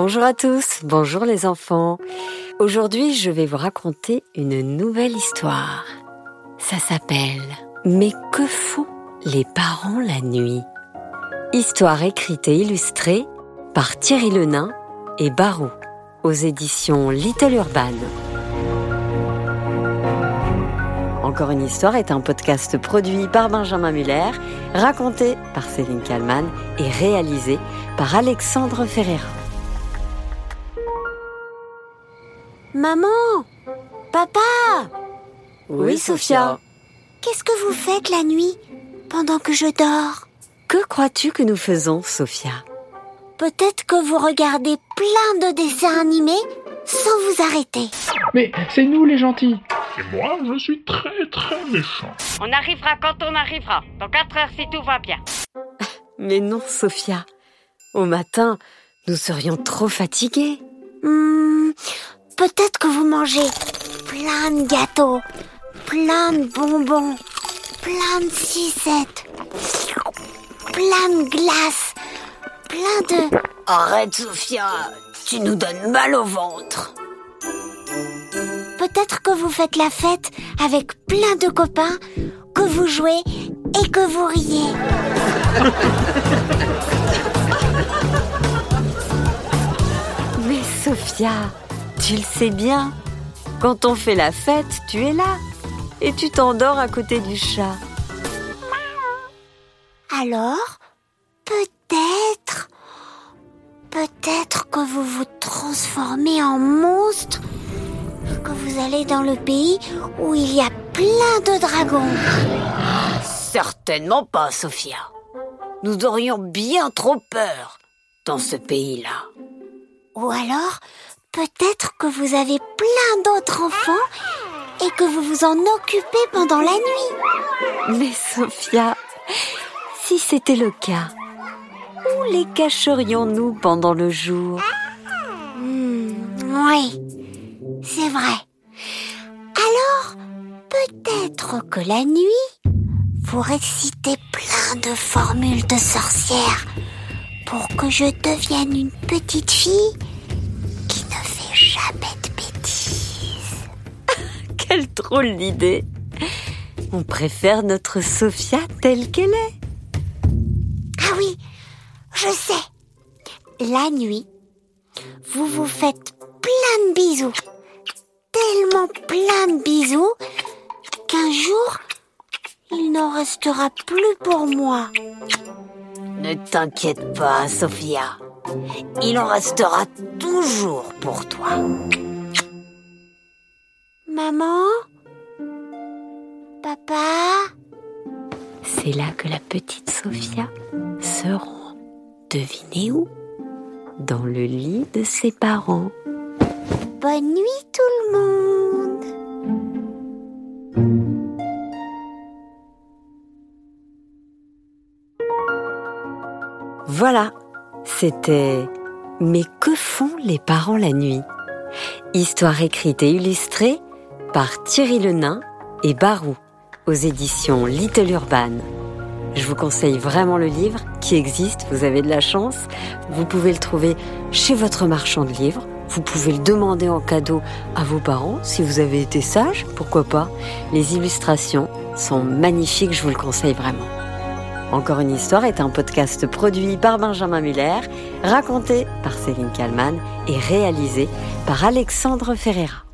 Bonjour à tous, bonjour les enfants. Aujourd'hui, je vais vous raconter une nouvelle histoire. Ça s'appelle Mais que font les parents la nuit? Histoire écrite et illustrée par Thierry Lenain et Barou aux éditions Little Urban. Encore une histoire est un podcast produit par Benjamin Muller, raconté par Céline Kallmann et réalisé par Alexandre Ferreira. Maman Papa Oui, Sophia. Qu'est-ce que vous faites la nuit pendant que je dors? Que crois-tu que nous faisons, Sophia? Peut-être que vous regardez plein de dessins animés sans vous arrêter. Mais c'est nous les gentils. Et moi, je suis très très méchant. On arrivera quand on arrivera. Dans 4 heures si tout va bien. Mais non, Sophia. Au matin, nous serions trop fatigués. Hmm, Peut-être que vous mangez plein de gâteaux, plein de bonbons, plein de cisettes, plein de glaces, plein de... Arrête, Sophia. Tu nous donnes mal au ventre. Peut-être que vous faites la fête avec plein de copains, que vous jouez et que vous riez. Mais Sophia, tu le sais bien. Quand on fait la fête, tu es là. Et tu t'endors à côté du chat. Alors, peut-être, peut-être que vous vous transformez en monstre, que vous allez dans le pays où il y a plein de dragons. Certainement pas, Sophia. Nous aurions bien trop peur dans ce pays-là. Ou alors, peut-être que vous avez plein d'autres enfants et que vous vous en occupez pendant la nuit. Mais Sophia, si c'était le cas, où les cacherions-nous pendant le jour? Hmm, oui, c'est vrai. Alors, peut-être que la nuit, vous récitez plein de formules de sorcières pour que je devienne une petite fille jamais de bêtises. Quelle drôle d'idée On préfère notre Sophia telle qu'elle est. Ah oui, je sais. La nuit, vous vous faites plein de bisous. Tellement plein de bisous qu'un jour, il n'en restera plus pour moi. Ne t'inquiète pas, Sophia. Il en restera toujours pour toi. Maman? Papa? C'est là que la petite Sophia se rend. Devinez où? Dans le lit de ses parents. Bonne nuit tout le monde Voilà, c'était Mais que font les parents la nuit? Histoire écrite et illustrée par Thierry Lenain et Barou aux éditions Little Urban. Je vous conseille vraiment le livre qui existe, vous avez de la chance. Vous pouvez le trouver chez votre marchand de livres. Vous pouvez le demander en cadeau à vos parents si vous avez été sage, pourquoi pas? Les illustrations sont magnifiques, je vous le conseille vraiment. Encore une histoire est un podcast produit par Benjamin Muller, raconté par Céline Kallmann et réalisé par Alexandre Ferreira.